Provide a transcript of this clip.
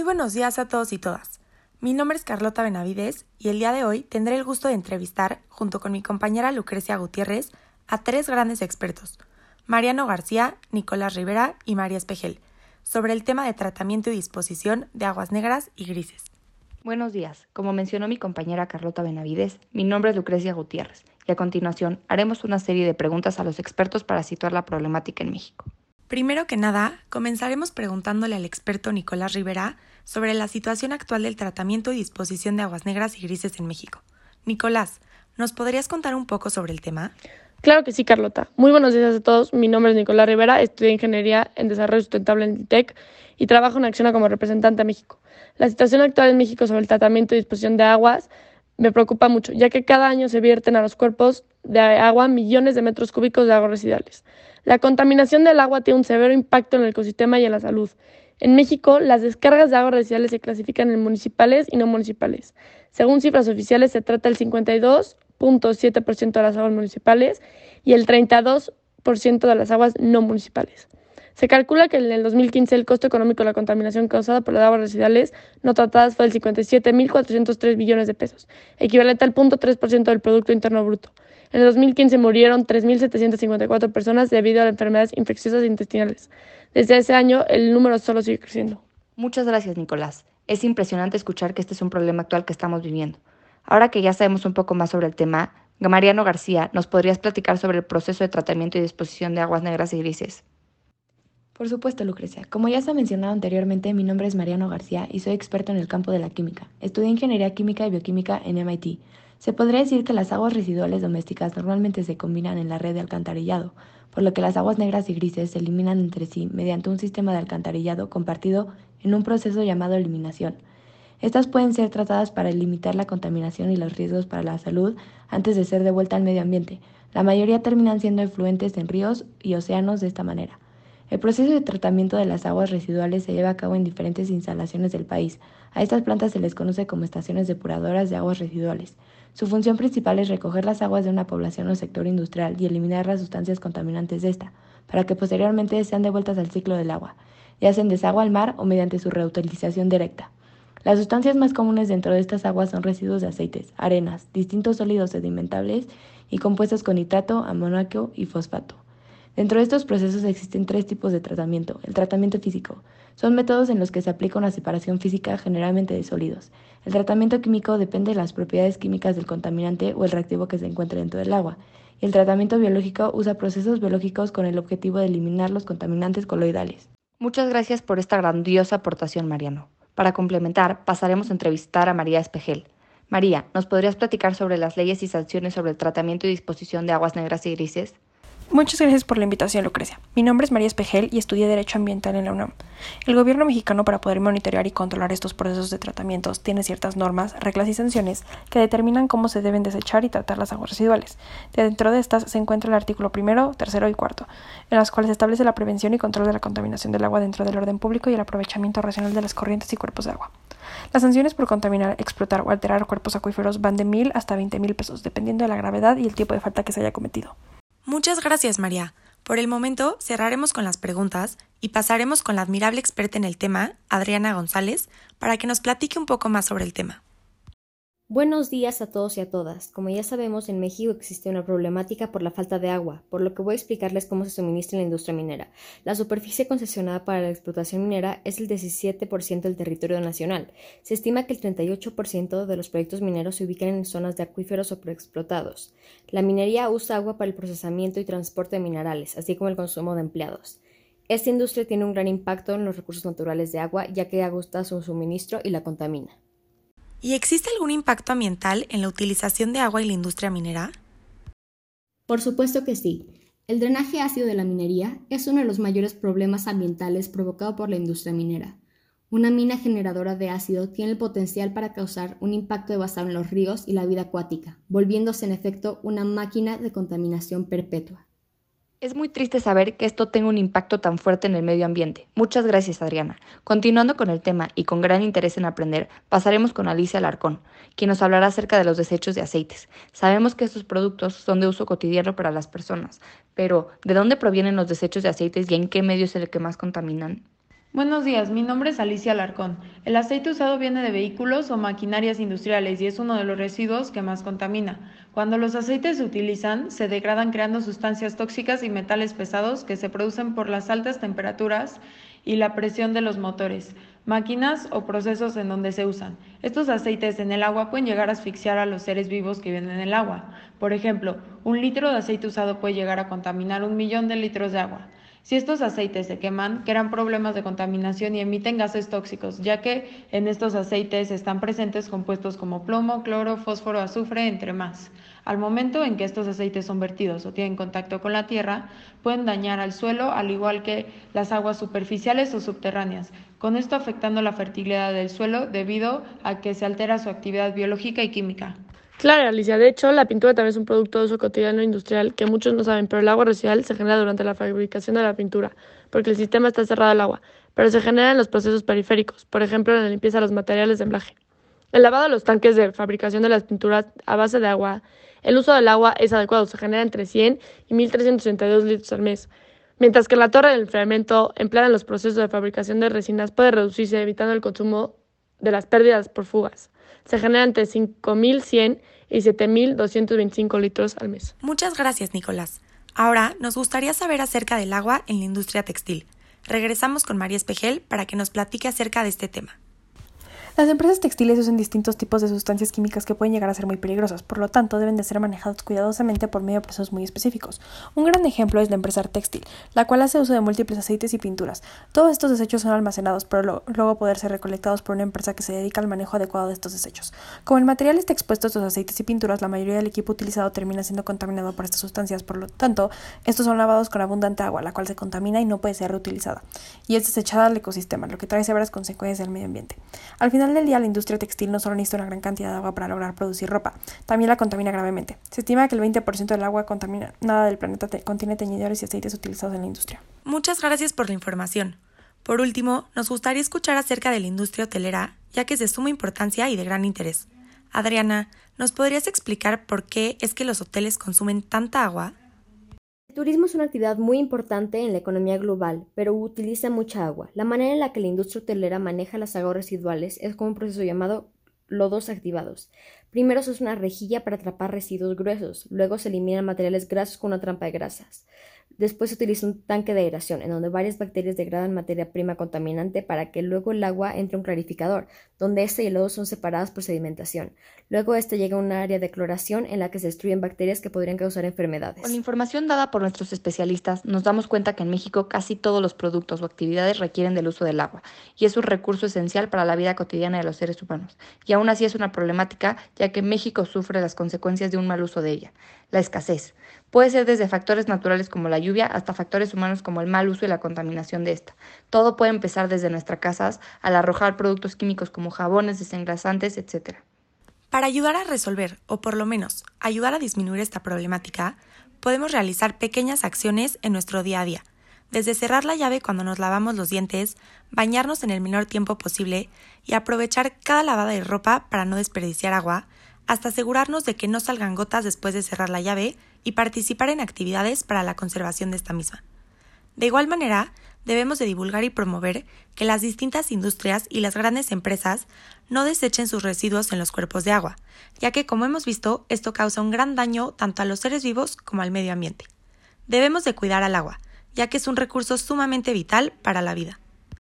Muy buenos días a todos y todas. Mi nombre es Carlota Benavides y el día de hoy tendré el gusto de entrevistar, junto con mi compañera Lucrecia Gutiérrez, a tres grandes expertos, Mariano García, Nicolás Rivera y María Espejel, sobre el tema de tratamiento y disposición de aguas negras y grises. Buenos días. Como mencionó mi compañera Carlota Benavides, mi nombre es Lucrecia Gutiérrez y a continuación haremos una serie de preguntas a los expertos para situar la problemática en México. Primero que nada, comenzaremos preguntándole al experto Nicolás Rivera sobre la situación actual del tratamiento y disposición de aguas negras y grises en México. Nicolás, ¿nos podrías contar un poco sobre el tema? Claro que sí, Carlota. Muy buenos días a todos. Mi nombre es Nicolás Rivera, estudié Ingeniería en Desarrollo Sustentable en ITEC y trabajo en Acción como representante a México. La situación actual en México sobre el tratamiento y disposición de aguas me preocupa mucho, ya que cada año se vierten a los cuerpos de agua millones de metros cúbicos de aguas residuales. La contaminación del agua tiene un severo impacto en el ecosistema y en la salud. En México, las descargas de aguas residuales se clasifican en municipales y no municipales. Según cifras oficiales, se trata del 52.7% de las aguas municipales y el 32% de las aguas no municipales. Se calcula que en el 2015 el costo económico de la contaminación causada por las aguas residuales no tratadas fue de 57.403 billones de pesos, equivalente al 0.3% del Producto Interno Bruto. En el 2015 murieron 3.754 personas debido a enfermedades infecciosas intestinales. Desde ese año el número solo sigue creciendo. Muchas gracias, Nicolás. Es impresionante escuchar que este es un problema actual que estamos viviendo. Ahora que ya sabemos un poco más sobre el tema, Mariano García, ¿nos podrías platicar sobre el proceso de tratamiento y disposición de aguas negras y grises? Por supuesto, Lucrecia. Como ya se ha mencionado anteriormente, mi nombre es Mariano García y soy experto en el campo de la química. Estudié Ingeniería Química y Bioquímica en MIT. Se podría decir que las aguas residuales domésticas normalmente se combinan en la red de alcantarillado, por lo que las aguas negras y grises se eliminan entre sí mediante un sistema de alcantarillado compartido en un proceso llamado eliminación. Estas pueden ser tratadas para limitar la contaminación y los riesgos para la salud antes de ser devuelta al medio ambiente. La mayoría terminan siendo efluentes en ríos y océanos de esta manera. El proceso de tratamiento de las aguas residuales se lleva a cabo en diferentes instalaciones del país. A estas plantas se les conoce como estaciones depuradoras de aguas residuales. Su función principal es recoger las aguas de una población o sector industrial y eliminar las sustancias contaminantes de esta, para que posteriormente sean devueltas al ciclo del agua, ya sea en desagüe al mar o mediante su reutilización directa. Las sustancias más comunes dentro de estas aguas son residuos de aceites, arenas, distintos sólidos sedimentables y compuestos con nitrato, amoníaco y fosfato. Dentro de estos procesos existen tres tipos de tratamiento. El tratamiento físico. Son métodos en los que se aplica una separación física generalmente de sólidos. El tratamiento químico depende de las propiedades químicas del contaminante o el reactivo que se encuentre dentro del agua. Y el tratamiento biológico usa procesos biológicos con el objetivo de eliminar los contaminantes coloidales. Muchas gracias por esta grandiosa aportación, Mariano. Para complementar, pasaremos a entrevistar a María Espejel. María, ¿nos podrías platicar sobre las leyes y sanciones sobre el tratamiento y disposición de aguas negras y grises? Muchas gracias por la invitación, Lucrecia. Mi nombre es María Espejel y estudié Derecho Ambiental en la UNAM. El gobierno mexicano, para poder monitorear y controlar estos procesos de tratamientos, tiene ciertas normas, reglas y sanciones que determinan cómo se deben desechar y tratar las aguas residuales. Dentro de estas se encuentra el artículo primero, tercero y cuarto, en las cuales se establece la prevención y control de la contaminación del agua dentro del orden público y el aprovechamiento racional de las corrientes y cuerpos de agua. Las sanciones por contaminar, explotar o alterar cuerpos acuíferos van de mil hasta veinte mil pesos, dependiendo de la gravedad y el tipo de falta que se haya cometido. Muchas gracias, María. Por el momento cerraremos con las preguntas y pasaremos con la admirable experta en el tema, Adriana González, para que nos platique un poco más sobre el tema. Buenos días a todos y a todas. Como ya sabemos, en México existe una problemática por la falta de agua, por lo que voy a explicarles cómo se suministra en la industria minera. La superficie concesionada para la explotación minera es el 17% del territorio nacional. Se estima que el 38% de los proyectos mineros se ubican en zonas de acuíferos sobreexplotados. La minería usa agua para el procesamiento y transporte de minerales, así como el consumo de empleados. Esta industria tiene un gran impacto en los recursos naturales de agua, ya que agusta su suministro y la contamina. ¿Y existe algún impacto ambiental en la utilización de agua y la industria minera? Por supuesto que sí. El drenaje ácido de la minería es uno de los mayores problemas ambientales provocado por la industria minera. Una mina generadora de ácido tiene el potencial para causar un impacto devastador en los ríos y la vida acuática, volviéndose en efecto una máquina de contaminación perpetua. Es muy triste saber que esto tenga un impacto tan fuerte en el medio ambiente. Muchas gracias, Adriana. Continuando con el tema y con gran interés en aprender, pasaremos con Alicia Alarcón, quien nos hablará acerca de los desechos de aceites. Sabemos que estos productos son de uso cotidiano para las personas, pero ¿de dónde provienen los desechos de aceites y en qué medio es el que más contaminan? Buenos días, mi nombre es Alicia Alarcón. El aceite usado viene de vehículos o maquinarias industriales y es uno de los residuos que más contamina. Cuando los aceites se utilizan, se degradan creando sustancias tóxicas y metales pesados que se producen por las altas temperaturas y la presión de los motores, máquinas o procesos en donde se usan. Estos aceites en el agua pueden llegar a asfixiar a los seres vivos que viven en el agua. Por ejemplo, un litro de aceite usado puede llegar a contaminar un millón de litros de agua. Si estos aceites se queman, crean problemas de contaminación y emiten gases tóxicos, ya que en estos aceites están presentes compuestos como plomo, cloro, fósforo, azufre, entre más. Al momento en que estos aceites son vertidos o tienen contacto con la tierra, pueden dañar al suelo, al igual que las aguas superficiales o subterráneas, con esto afectando la fertilidad del suelo debido a que se altera su actividad biológica y química. Claro, Alicia. De hecho, la pintura también es un producto de uso cotidiano industrial que muchos no saben, pero el agua residual se genera durante la fabricación de la pintura, porque el sistema está cerrado al agua, pero se genera en los procesos periféricos, por ejemplo, en la limpieza de los materiales de emblaje. El lavado de los tanques de fabricación de las pinturas a base de agua, el uso del agua es adecuado, se genera entre 100 y 1.362 litros al mes, mientras que la torre del enfriamiento empleada en los procesos de fabricación de resinas puede reducirse evitando el consumo de las pérdidas por fugas se genera entre 5.100 y 7.225 litros al mes. Muchas gracias, Nicolás. Ahora nos gustaría saber acerca del agua en la industria textil. Regresamos con María Espejel para que nos platique acerca de este tema. Las empresas textiles usan distintos tipos de sustancias químicas que pueden llegar a ser muy peligrosas, por lo tanto deben de ser manejados cuidadosamente por medio de procesos muy específicos. Un gran ejemplo es la empresa Textil, la cual hace uso de múltiples aceites y pinturas. Todos estos desechos son almacenados pero luego poder ser recolectados por una empresa que se dedica al manejo adecuado de estos desechos. Como el material está expuesto a estos aceites y pinturas, la mayoría del equipo utilizado termina siendo contaminado por estas sustancias, por lo tanto, estos son lavados con abundante agua, la cual se contamina y no puede ser reutilizada, y es desechada al ecosistema, lo que trae severas consecuencias al medio ambiente. Al final del día, la industria textil no solo necesita una gran cantidad de agua para lograr producir ropa, también la contamina gravemente. Se estima que el 20% del agua contaminada del planeta contiene teñidores y aceites utilizados en la industria. Muchas gracias por la información. Por último, nos gustaría escuchar acerca de la industria hotelera, ya que es de suma importancia y de gran interés. Adriana, ¿nos podrías explicar por qué es que los hoteles consumen tanta agua? El turismo es una actividad muy importante en la economía global, pero utiliza mucha agua. La manera en la que la industria hotelera maneja las aguas residuales es con un proceso llamado lodos activados. Primero se usa una rejilla para atrapar residuos gruesos, luego se eliminan materiales grasos con una trampa de grasas. Después se utiliza un tanque de aeración, en donde varias bacterias degradan materia prima contaminante para que luego el agua entre a un clarificador, donde este y el lodo son separados por sedimentación. Luego este llega a un área de cloración en la que se destruyen bacterias que podrían causar enfermedades. Con la información dada por nuestros especialistas, nos damos cuenta que en México casi todos los productos o actividades requieren del uso del agua, y es un recurso esencial para la vida cotidiana de los seres humanos. Y aún así es una problemática, ya que México sufre las consecuencias de un mal uso de ella. La escasez. Puede ser desde factores naturales como la lluvia hasta factores humanos como el mal uso y la contaminación de esta. Todo puede empezar desde nuestras casas al arrojar productos químicos como jabones, desengrasantes, etc. Para ayudar a resolver, o por lo menos ayudar a disminuir esta problemática, podemos realizar pequeñas acciones en nuestro día a día, desde cerrar la llave cuando nos lavamos los dientes, bañarnos en el menor tiempo posible y aprovechar cada lavada de ropa para no desperdiciar agua, hasta asegurarnos de que no salgan gotas después de cerrar la llave y participar en actividades para la conservación de esta misma. De igual manera, debemos de divulgar y promover que las distintas industrias y las grandes empresas no desechen sus residuos en los cuerpos de agua, ya que como hemos visto, esto causa un gran daño tanto a los seres vivos como al medio ambiente. Debemos de cuidar al agua, ya que es un recurso sumamente vital para la vida.